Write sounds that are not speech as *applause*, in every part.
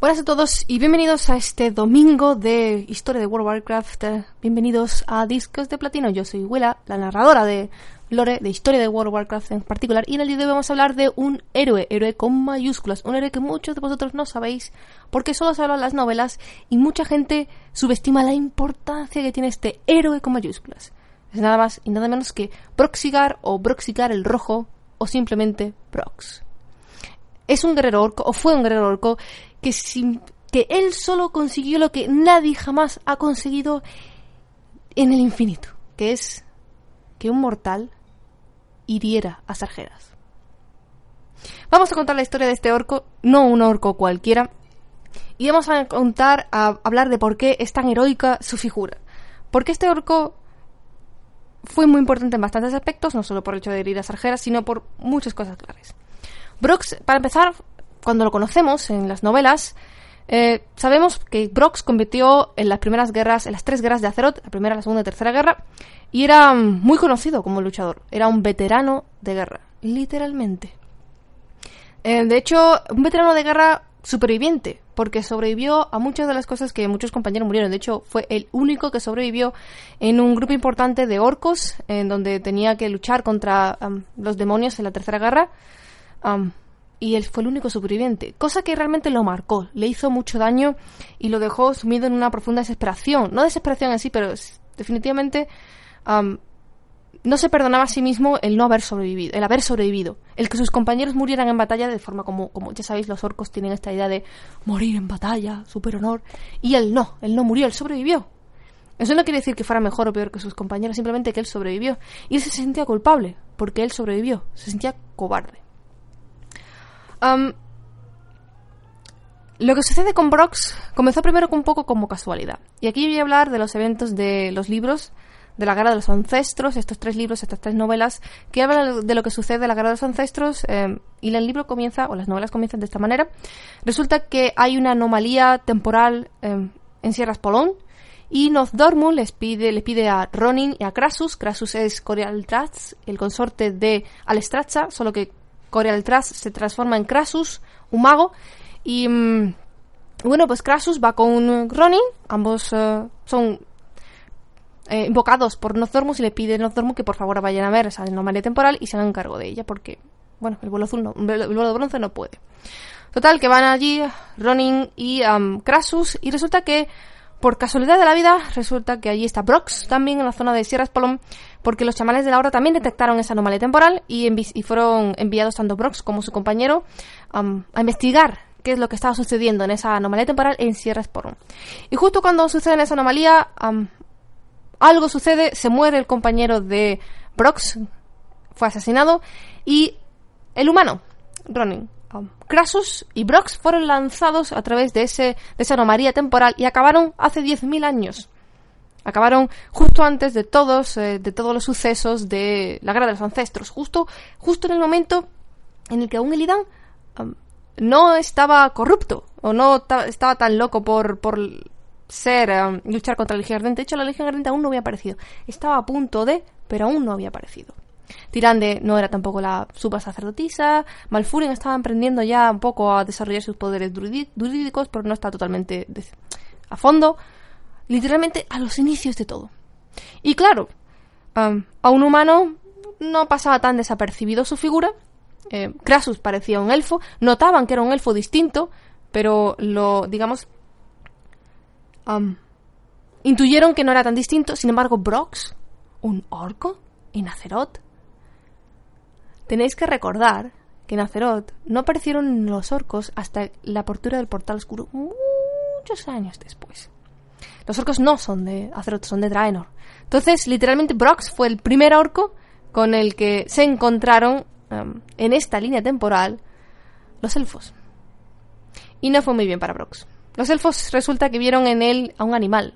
Buenas a todos y bienvenidos a este domingo de historia de World of Warcraft. Bienvenidos a Discos de Platino. Yo soy Willa, la narradora de lore de historia de World of Warcraft en particular. Y en el día de hoy vamos a hablar de un héroe, héroe con mayúsculas. Un héroe que muchos de vosotros no sabéis porque solo se habla en las novelas y mucha gente subestima la importancia que tiene este héroe con mayúsculas. Es nada más y nada menos que Proxigar o Broxigar el Rojo o simplemente Prox. Es un guerrero orco, o fue un guerrero orco, que, sin, que él solo consiguió lo que nadie jamás ha conseguido en el infinito, que es que un mortal hiriera a Sargeras. Vamos a contar la historia de este orco, no un orco cualquiera, y vamos a contar, a hablar de por qué es tan heroica su figura. Porque este orco fue muy importante en bastantes aspectos, no solo por el hecho de herir a Sargeras, sino por muchas cosas claves. Brox, para empezar, cuando lo conocemos en las novelas, eh, sabemos que Brox compitió en las primeras guerras, en las tres guerras de Azeroth, la primera, la segunda y tercera guerra, y era muy conocido como luchador. Era un veterano de guerra, literalmente. Eh, de hecho, un veterano de guerra superviviente, porque sobrevivió a muchas de las cosas que muchos compañeros murieron. De hecho, fue el único que sobrevivió en un grupo importante de orcos, en donde tenía que luchar contra los demonios en la tercera guerra. Um, y él fue el único superviviente, cosa que realmente lo marcó, le hizo mucho daño y lo dejó sumido en una profunda desesperación. No desesperación en sí, pero definitivamente um, no se perdonaba a sí mismo el no haber sobrevivido, el haber sobrevivido, el que sus compañeros murieran en batalla de forma como, como ya sabéis, los orcos tienen esta idea de morir en batalla, super honor, y él no, él no murió, él sobrevivió. Eso no quiere decir que fuera mejor o peor que sus compañeros, simplemente que él sobrevivió. Y él se sentía culpable, porque él sobrevivió, se sentía cobarde. Lo que sucede con Brox comenzó primero un poco como casualidad. Y aquí voy a hablar de los eventos de los libros de la Guerra de los Ancestros, estos tres libros, estas tres novelas, que hablan de lo que sucede en la Guerra de los Ancestros, eh, y el libro comienza, o las novelas comienzan de esta manera. Resulta que hay una anomalía temporal eh, en Sierras Polón, y Nozdormu les pide, le pide a Ronin y a Krasus, Krasus es Corialtraz, el consorte de Alestracha, solo que Corialtraz se transforma en Krasus, un mago, y mm, bueno, pues Krasus va con Ronin, ambos eh, son eh, invocados por Nocturmus y le pide a Nocturmus que por favor vayan a ver esa anomalía temporal y se hagan cargo de ella, porque, bueno, el vuelo azul no, el vuelo de bronce no puede. Total, que van allí Ronin y um, Krasus y resulta que, por casualidad de la vida, resulta que allí está Brox también en la zona de Sierras Polón, porque los chamanes de la hora también detectaron esa anomalía temporal y, fueron enviados tanto Brox como su compañero a investigar qué es lo que estaba sucediendo en esa anomalía temporal en Sierras Polón. Y justo cuando sucede esa anomalía, algo sucede, se muere el compañero de Brox, fue asesinado, y el humano, Ronin, um, Krasus y Brox fueron lanzados a través de, ese, de esa anomalía temporal y acabaron hace 10.000 años. Acabaron justo antes de todos, eh, de todos los sucesos de la guerra de los ancestros, justo, justo en el momento en el que aún Elidan um, no estaba corrupto o no estaba tan loco por, por ser, um, luchar contra la Legión Ardente. De hecho, la Legión Ardente aún no había aparecido. Estaba a punto de, pero aún no había aparecido. Tirande no era tampoco la super sacerdotisa. Malfurion estaba aprendiendo ya un poco a desarrollar sus poderes druídicos, pero no está totalmente a fondo. Literalmente a los inicios de todo. Y claro, um, a un humano no pasaba tan desapercibido su figura. Eh, Krasus parecía un elfo. Notaban que era un elfo distinto, pero lo, digamos, intuyeron que no era tan distinto. Sin embargo, Brox, un orco en Azeroth. Tenéis que recordar que en no aparecieron los orcos hasta la apertura del portal oscuro muchos años después. Los orcos no son de Azeroth, son de Draenor. Entonces, literalmente, Brox fue el primer orco con el que se encontraron en esta línea temporal los elfos. Y no fue muy bien para Brox. Los elfos resulta que vieron en él a un animal.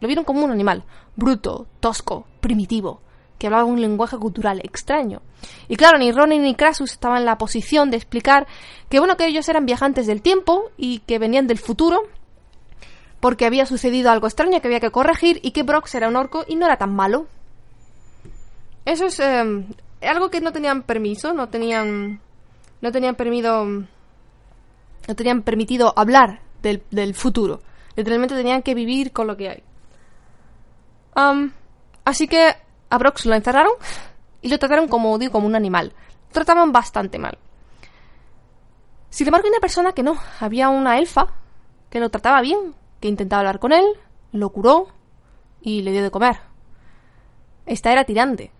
Lo vieron como un animal, bruto, tosco, primitivo, que hablaba un lenguaje cultural extraño. Y claro, ni Ronin ni Krasus estaban en la posición de explicar que bueno que ellos eran viajantes del tiempo y que venían del futuro, porque había sucedido algo extraño que había que corregir y que Brox era un orco y no era tan malo. Eso es eh, algo que no tenían permiso, no tenían no tenían permitido no tenían permitido hablar del, del futuro. Literalmente tenían que vivir con lo que hay. así que a Brox lo encerraron y lo trataron como digo como un animal. Lo trataban bastante mal. Sin embargo, hay una persona que no. Había una elfa que lo trataba bien, que intentaba hablar con él, lo curó y le dio de comer. Esta era tirante.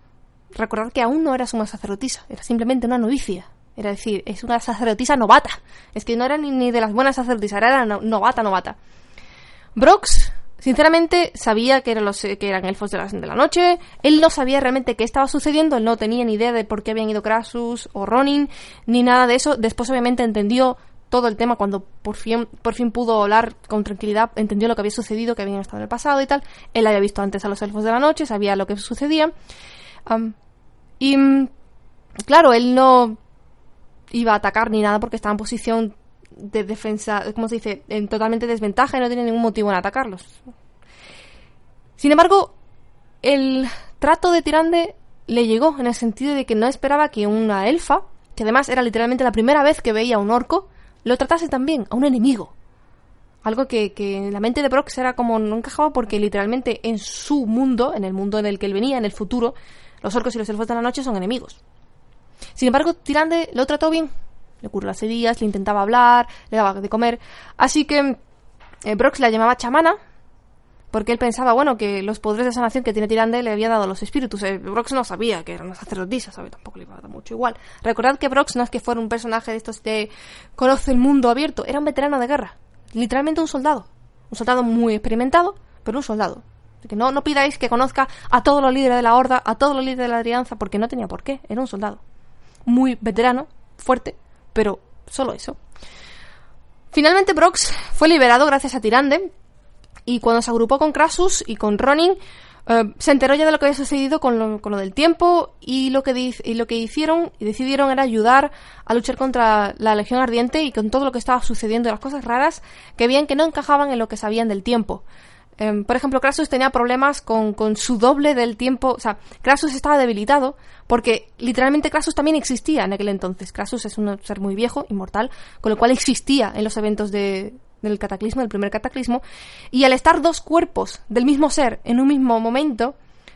Recordad que aún no era suma sacerdotisa, era simplemente una novicia. Era decir, es una sacerdotisa novata. Es que no era ni, de las buenas sacerdotisas, era novata, novata. Brox, sinceramente, sabía que eran, elfos de la, de la noche. Él no sabía realmente qué estaba sucediendo. Él no tenía ni idea de por qué habían ido Crassus o Ronin, ni nada de eso. Después, obviamente, entendió todo el tema cuando por fin, por fin pudo hablar con tranquilidad, entendió lo que había sucedido, que habían estado en el pasado y tal. Él había visto antes a los elfos de la noche, sabía lo que sucedía. y mm, claro, él no iba a atacar ni nada porque estaba en posición de defensa, ¿cómo se dice?, en totalmente desventaja y no tiene ningún motivo en atacarlos. Sin embargo, el trato de Tirande le llegó en el sentido de que no esperaba que una elfa, que además era literalmente la primera vez que veía un orco, lo tratase también, a un enemigo. Algo que, que, en la mente de Brox era como no encajaba porque literalmente en su mundo, en el mundo en el que él venía, en el futuro, los orcos y los elfos de la noche son enemigos. Sin embargo, Tirande lo trató bien. Le curó las heridas, le intentaba hablar, le daba de comer. Así que eh, Brox la llamaba chamana, porque él pensaba, bueno, que los poderes de sanación que tiene Tirande le había dado los espíritus. Eh, Brox no sabía que era una sacerdotisa, ¿sabe? Tampoco le iba a dar mucho igual. Recordad que Brox no es que fuera un personaje de estos que conoce el mundo abierto, era un veterano de guerra. Literalmente un soldado. Un soldado muy experimentado, pero un soldado. que no, no pidáis que conozca a todos los líderes de la Horda, a todos los líderes de la Alianza, porque no tenía por qué, era un soldado muy veterano, fuerte, pero solo eso. Finalmente Brox fue liberado gracias a Tirande y cuando se agrupó con Crassus y con Ronin eh, se enteró ya de lo que había sucedido con lo, del tiempo y lo, que y lo que hicieron y decidieron era ayudar a luchar contra la Legión Ardiente y con todo lo que estaba sucediendo, las cosas raras que veían que no encajaban en lo que sabían del tiempo. Em, por ejemplo, Crassus tenía problemas con, su doble del tiempo. O sea, Crassus estaba debilitado porque literalmente Crassus también existía en aquel entonces. Crassus es un ser muy viejo, inmortal, con lo cual existía en los eventos del cataclismo, del primer cataclismo. Y al estar dos cuerpos del mismo ser en un mismo momento,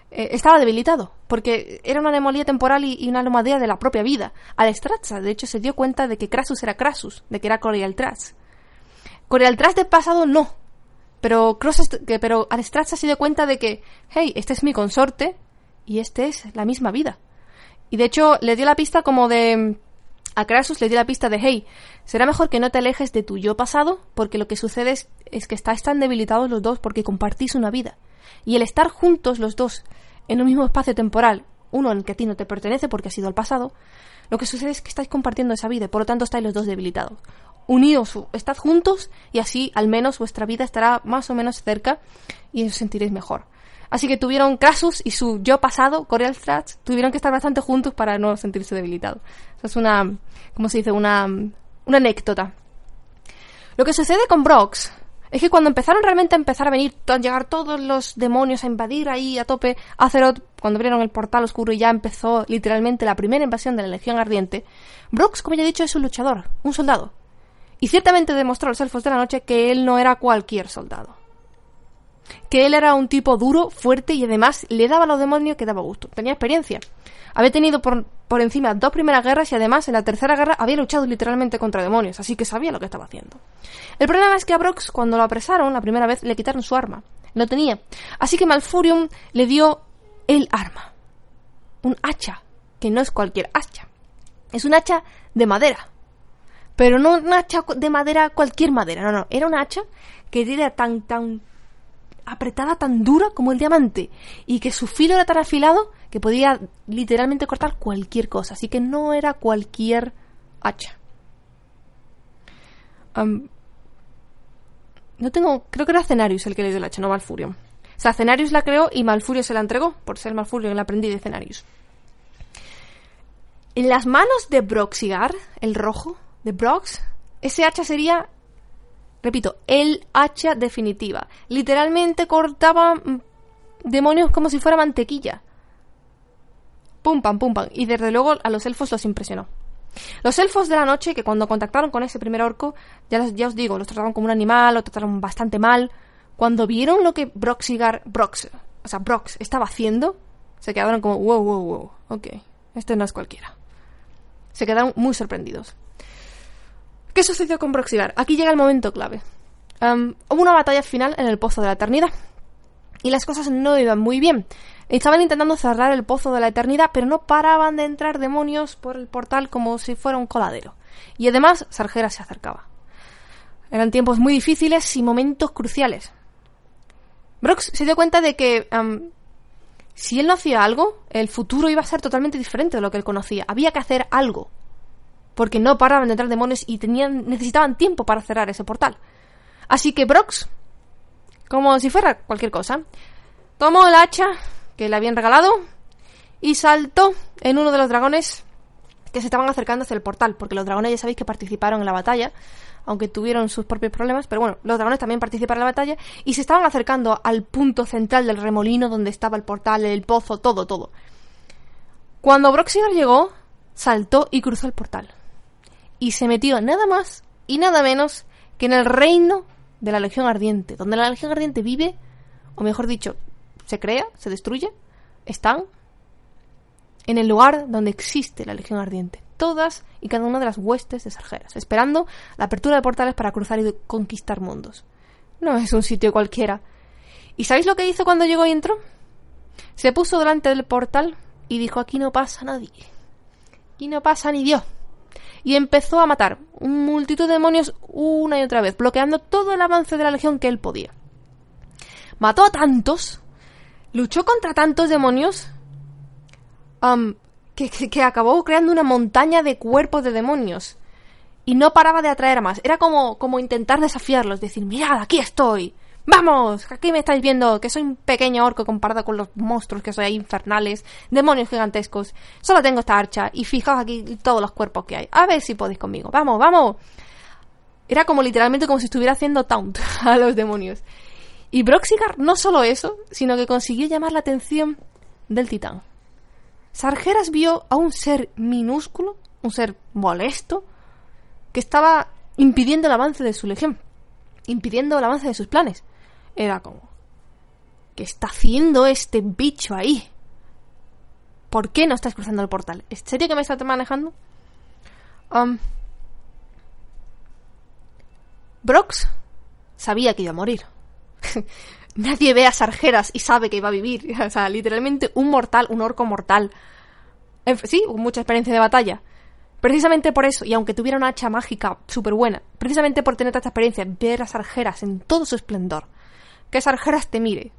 eh, estaba debilitado, porque era una anomalía temporal y, una anomalía de la propia vida. Al de hecho, se dio cuenta de que Crassus era Crassus, de que era Corial Trash. Corial Trash del pasado no, pero, Cross, pero Aristrat se sido cuenta de que, hey, este es mi consorte y este es la misma vida. Y de hecho le dio la pista como de... A Crassus le dio la pista de, hey, será mejor que no te alejes de tu yo pasado, porque lo que sucede es, que estáis tan debilitados los dos porque compartís una vida. Y el estar juntos los dos en un mismo espacio temporal, uno en el que a ti no te pertenece porque ha sido el pasado, lo que sucede es que estáis compartiendo esa vida y por lo tanto estáis los dos debilitados unidos, estad juntos y así al menos vuestra vida estará más o menos cerca y os sentiréis mejor. Así que tuvieron Crassus y su yo pasado, Threats, tuvieron que estar bastante juntos para no sentirse debilitados. Eso es una, ¿cómo se dice? Una, una anécdota. Lo que sucede con Brox es que cuando empezaron realmente a empezar a venir, a llegar todos los demonios a invadir ahí a tope Azeroth, cuando abrieron el portal oscuro y ya empezó literalmente la primera invasión de la Legión Ardiente, Brox, como ya he dicho, es un luchador, un soldado. Y ciertamente demostró a los elfos de la noche que él no era cualquier soldado. Que él era un tipo duro, fuerte y además le daba a los demonios que daba gusto. Tenía experiencia. Había tenido por, por encima dos primeras guerras y además en la tercera guerra había luchado literalmente contra demonios, así que sabía lo que estaba haciendo. El problema es que a Brox, cuando lo apresaron la primera vez, le quitaron su arma. No tenía. Así que Malfurion le dio el arma. Un hacha, que no es cualquier hacha. Es un hacha de madera, pero no una hacha de madera, cualquier madera, no, no. Era una hacha que era tan, tan apretada, tan dura como el diamante. Y que su filo era tan afilado que podía literalmente cortar cualquier cosa. Así que no era cualquier hacha. no tengo, creo que era Cenarius el que le dio el hacha, no Malfurion. O sea, Cenarius la creó y Malfurion se la entregó, por ser Malfurion el aprendiz de Cenarius. En las manos de Broxigar, el rojo, de Brox, ese hacha sería, repito, el hacha definitiva. Literalmente cortaba mm, demonios como si fuera mantequilla. Pum, pam, pum, pam. Y desde luego a los elfos los impresionó. Los elfos de la noche, que cuando contactaron con ese primer orco, ya, ya os digo, los trataban como un animal, lo trataron bastante mal. Cuando vieron lo que Broxigar, Brox, o sea, Brox estaba haciendo, se quedaron como, wow, wow, wow, ok, este no es cualquiera. Se quedaron muy sorprendidos. ¿Qué sucedió con Broxigar? Aquí llega el momento clave. hubo una batalla final en el Pozo de la Eternidad. Y las cosas no iban muy bien. Estaban intentando cerrar el Pozo de la Eternidad, pero no paraban de entrar demonios por el portal como si fuera un coladero. Y además, Sargera se acercaba. Eran tiempos muy difíciles y momentos cruciales. Brox se dio cuenta de que si él no hacía algo, el futuro iba a ser totalmente diferente de lo que él conocía. Había que hacer algo. Porque no paraban de entrar demonios y tenían, necesitaban tiempo para cerrar ese portal. Así que Brox, como si fuera cualquier cosa, tomó el hacha que le habían regalado y saltó en uno de los dragones que se estaban acercando hacia el portal, porque los dragones ya sabéis que participaron en la batalla, aunque tuvieron sus propios problemas, pero bueno, los dragones también participaron en la batalla y se estaban acercando al punto central del remolino donde estaba el portal, el pozo, todo, todo. Cuando Broxigar llegó, saltó y cruzó el portal. Y se metió nada más y nada menos que en el reino de la Legión Ardiente, donde la Legión Ardiente vive, o mejor dicho, se crea, se destruye, están en el lugar donde existe la Legión Ardiente todas y cada una de las huestes de Sargeras, esperando la apertura de portales para cruzar y conquistar mundos. No es un sitio cualquiera. ¿Y sabéis lo que hizo cuando llegó y entró? Se puso delante del portal y dijo aquí no pasa nadie. Aquí no pasa ni Dios. Y empezó a matar un multitud de demonios una y otra vez, bloqueando todo el avance de la legión que él podía. Mató a tantos, luchó contra tantos demonios, que, acabó creando una montaña de cuerpos de demonios. Y no paraba de atraer más. Era como, como intentar desafiarlos, decir, mirad, aquí estoy. ¡Vamos! Aquí me estáis viendo que soy un pequeño orco comparado con los monstruos que soy ahí infernales, demonios gigantescos. Solo tengo esta archa y fijaos aquí todos los cuerpos que hay. A ver si podéis conmigo. ¡Vamos, vamos! Era como literalmente como si estuviera haciendo taunt *laughs* a los demonios. Y Broxigar no solo eso, sino que consiguió llamar la atención del titán. Sargeras vio a un ser minúsculo, un ser molesto, que estaba impidiendo el avance de su legión, impidiendo el avance de sus planes. Era como, ¿qué está haciendo este bicho ahí? ¿Por qué no estás cruzando el portal? ¿Es serio que me estás manejando? Um, Brox sabía que iba a morir. *laughs* Nadie ve a Sargeras y sabe que iba a vivir. *laughs* O sea, literalmente un mortal, un orco mortal. Sí, mucha experiencia de batalla. Precisamente por eso, y aunque tuviera una hacha mágica súper buena, precisamente por tener tanta experiencia, ver a Sargeras en todo su esplendor, que Sargeras te mire,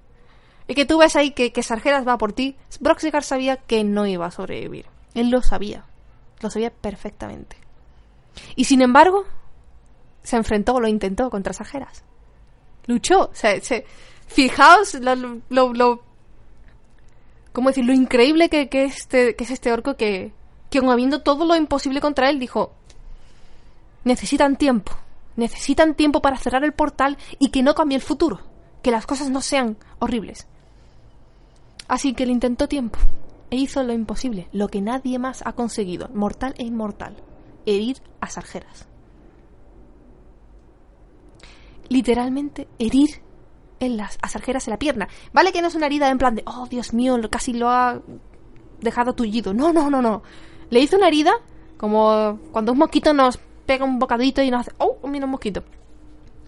y que tú ves ahí que, que Sargeras va por ti, Broxigar sabía que no iba a sobrevivir. Él lo sabía, lo sabía perfectamente. Y sin embargo, se enfrentó, lo intentó contra Sargeras. Luchó, se, se, Fijaos lo, lo, lo ¿cómo decir? Lo increíble que, este, que es este orco que, que aun habiendo todo lo imposible contra él, dijo, necesitan tiempo, necesitan tiempo para cerrar el portal y que no cambie el futuro, que las cosas no sean horribles. Así que le intentó tiempo e hizo lo imposible, lo que nadie más ha conseguido, mortal e inmortal, herir a Sargeras. Literalmente herir en las asarjeras en la pierna. Vale que no es una herida en plan de, oh Dios mío, casi lo ha dejado tullido. No, no, no, no. Le hizo una herida como cuando un mosquito nos pega un bocadito y nos hace, oh, mira un mosquito.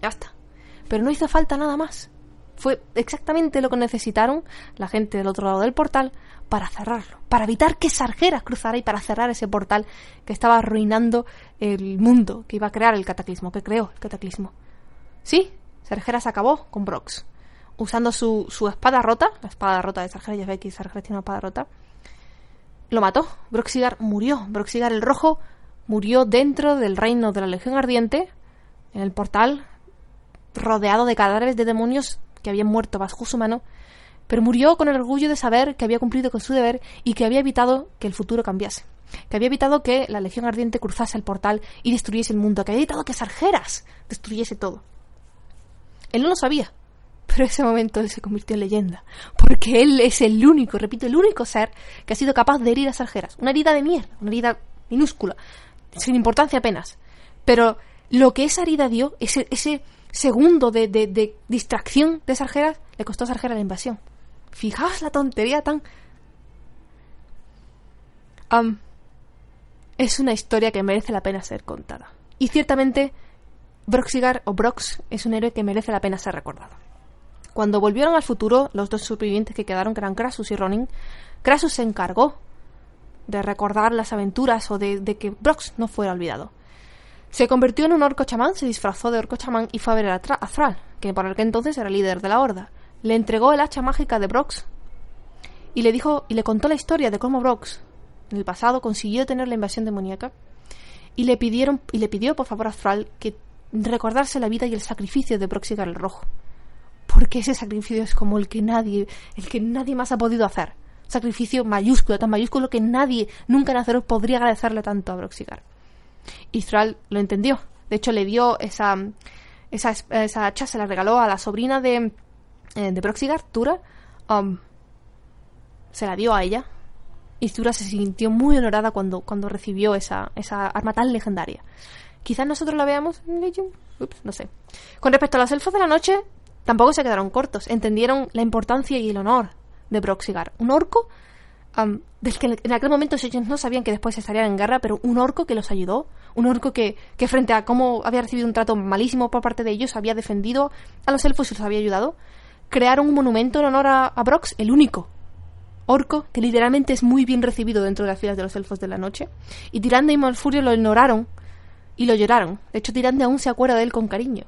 Ya está. Pero no hizo falta nada más. Fue exactamente lo que necesitaron la gente del otro lado del portal para cerrarlo, para evitar que Sargeras cruzara y para cerrar ese portal que estaba arruinando el mundo, que iba a crear el cataclismo, que creó el cataclismo. Sí, Sargeras acabó con Brox. Usando su, su espada rota, la espada rota de Sargeras, ya veis que Sargeras tiene una espada rota, lo mató. Broxigar murió. Broxigar el Rojo murió dentro del reino de la Legión Ardiente, en el portal, rodeado de cadáveres de demonios que habían muerto bajo su mano, pero murió con el orgullo de saber que había cumplido con su deber y que había evitado que el futuro cambiase, que había evitado que la Legión Ardiente cruzase el portal y destruyese el mundo, que había evitado que Sargeras destruyese todo. Él no lo sabía, pero ese momento él se convirtió en leyenda, porque él es el único, repito, el único ser que ha sido capaz de herir a Sargeras. Una herida de mierda, una herida minúscula, sin importancia apenas. Pero lo que esa herida dio, ese, ese segundo de, de, distracción de Sargeras, le costó a Sargeras la invasión. Fijaos la tontería tan... es una historia que merece la pena ser contada. Y ciertamente, Broxigar o Brox es un héroe que merece la pena ser recordado. Cuando volvieron al futuro, los dos supervivientes que quedaron, que eran Krasus y Ronin, Krasus se encargó de recordar las aventuras o de que Brox no fuera olvidado. Se convirtió en un orco chamán, se disfrazó de orco chamán y fue a ver a, Thrall, que por aquel entonces era líder de la horda. Le entregó el hacha mágica de Brox y le dijo y le contó la historia de cómo Brox en el pasado consiguió tener la invasión demoníaca y le pidieron y le pidió por favor a Thrall que recordase la vida y el sacrificio de Broxigar el Rojo. Porque ese sacrificio es como el que nadie, el que nadie más ha podido hacer. Sacrificio mayúsculo, tan mayúsculo que nadie nunca en Azeroth podría agradecerle tanto a Broxigar. Y Thrall lo entendió. De hecho, le dio esa, esa, esa hacha, se la regaló a la sobrina de, eh, de Proxigar, Tura. Um, se la dio a ella. Y Tura se sintió muy honorada cuando, cuando recibió esa, esa arma tan legendaria. Quizás nosotros la veamos en. Ups, no sé. Con respecto a los elfos de la noche, tampoco se quedaron cortos. Entendieron la importancia y el honor de Broxigar. Un orco del que en aquel momento ellos no sabían que después estarían en guerra, pero un orco que los ayudó, un orco que, que frente a cómo había recibido un trato malísimo por parte de ellos, había defendido a los elfos y los había ayudado, crearon un monumento en honor a, Brox, el único orco que literalmente es muy bien recibido dentro de las filas de los elfos de la noche, y Tirande y Malfurio lo ignoraron y lo lloraron. De hecho, Tirande aún se acuerda de él con cariño.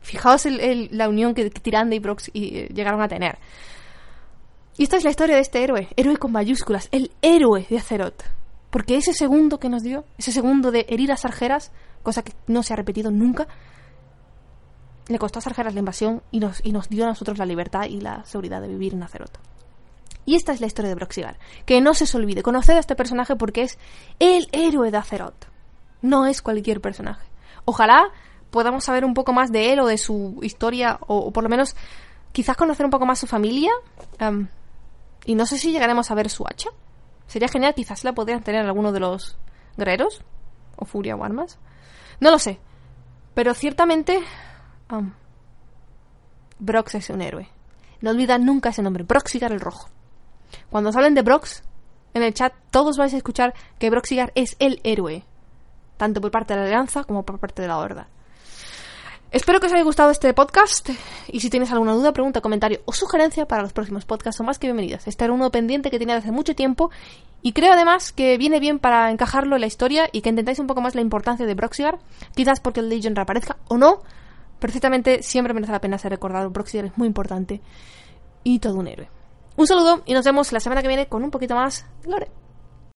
Fijaos el, la unión que, Tirande y Brox eh, llegaron a tener. Y esta es la historia de este héroe, héroe con mayúsculas, el héroe de Azeroth. Porque ese segundo que nos dio, ese segundo de herir a Sargeras, cosa que no se ha repetido nunca, le costó a Sargeras la invasión y nos, y nos dio a nosotros la libertad y la seguridad de vivir en Azeroth. Y esta es la historia de Broxigar. Que no se olvide, conocer a este personaje porque es el héroe de Azeroth. No es cualquier personaje. Ojalá podamos saber un poco más de él o de su historia, o, por lo menos quizás conocer un poco más su familia. Y no sé si llegaremos a ver su hacha. Sería genial, quizás la podrían tener alguno de los guerreros. O Furia o armas. No lo sé. Pero ciertamente. Brox es un héroe. No olvidan nunca ese nombre. Broxigar el Rojo. Cuando os hablen de Brox, en el chat todos vais a escuchar que Broxigar es el héroe. Tanto por parte de la Alianza como por parte de la Horda. Espero que os haya gustado este podcast y si tienes alguna duda, pregunta, comentario o sugerencia para los próximos podcasts son más que bienvenidas. Este era uno pendiente que tenía desde hace mucho tiempo y creo además que viene bien para encajarlo en la historia y que entendáis un poco más la importancia de Broxigar, quizás porque el Legion reaparezca o no, perfectamente siempre merece la pena ser recordado. Broxigar es muy importante y todo un héroe. Un saludo y nos vemos la semana que viene con un poquito más de Lore.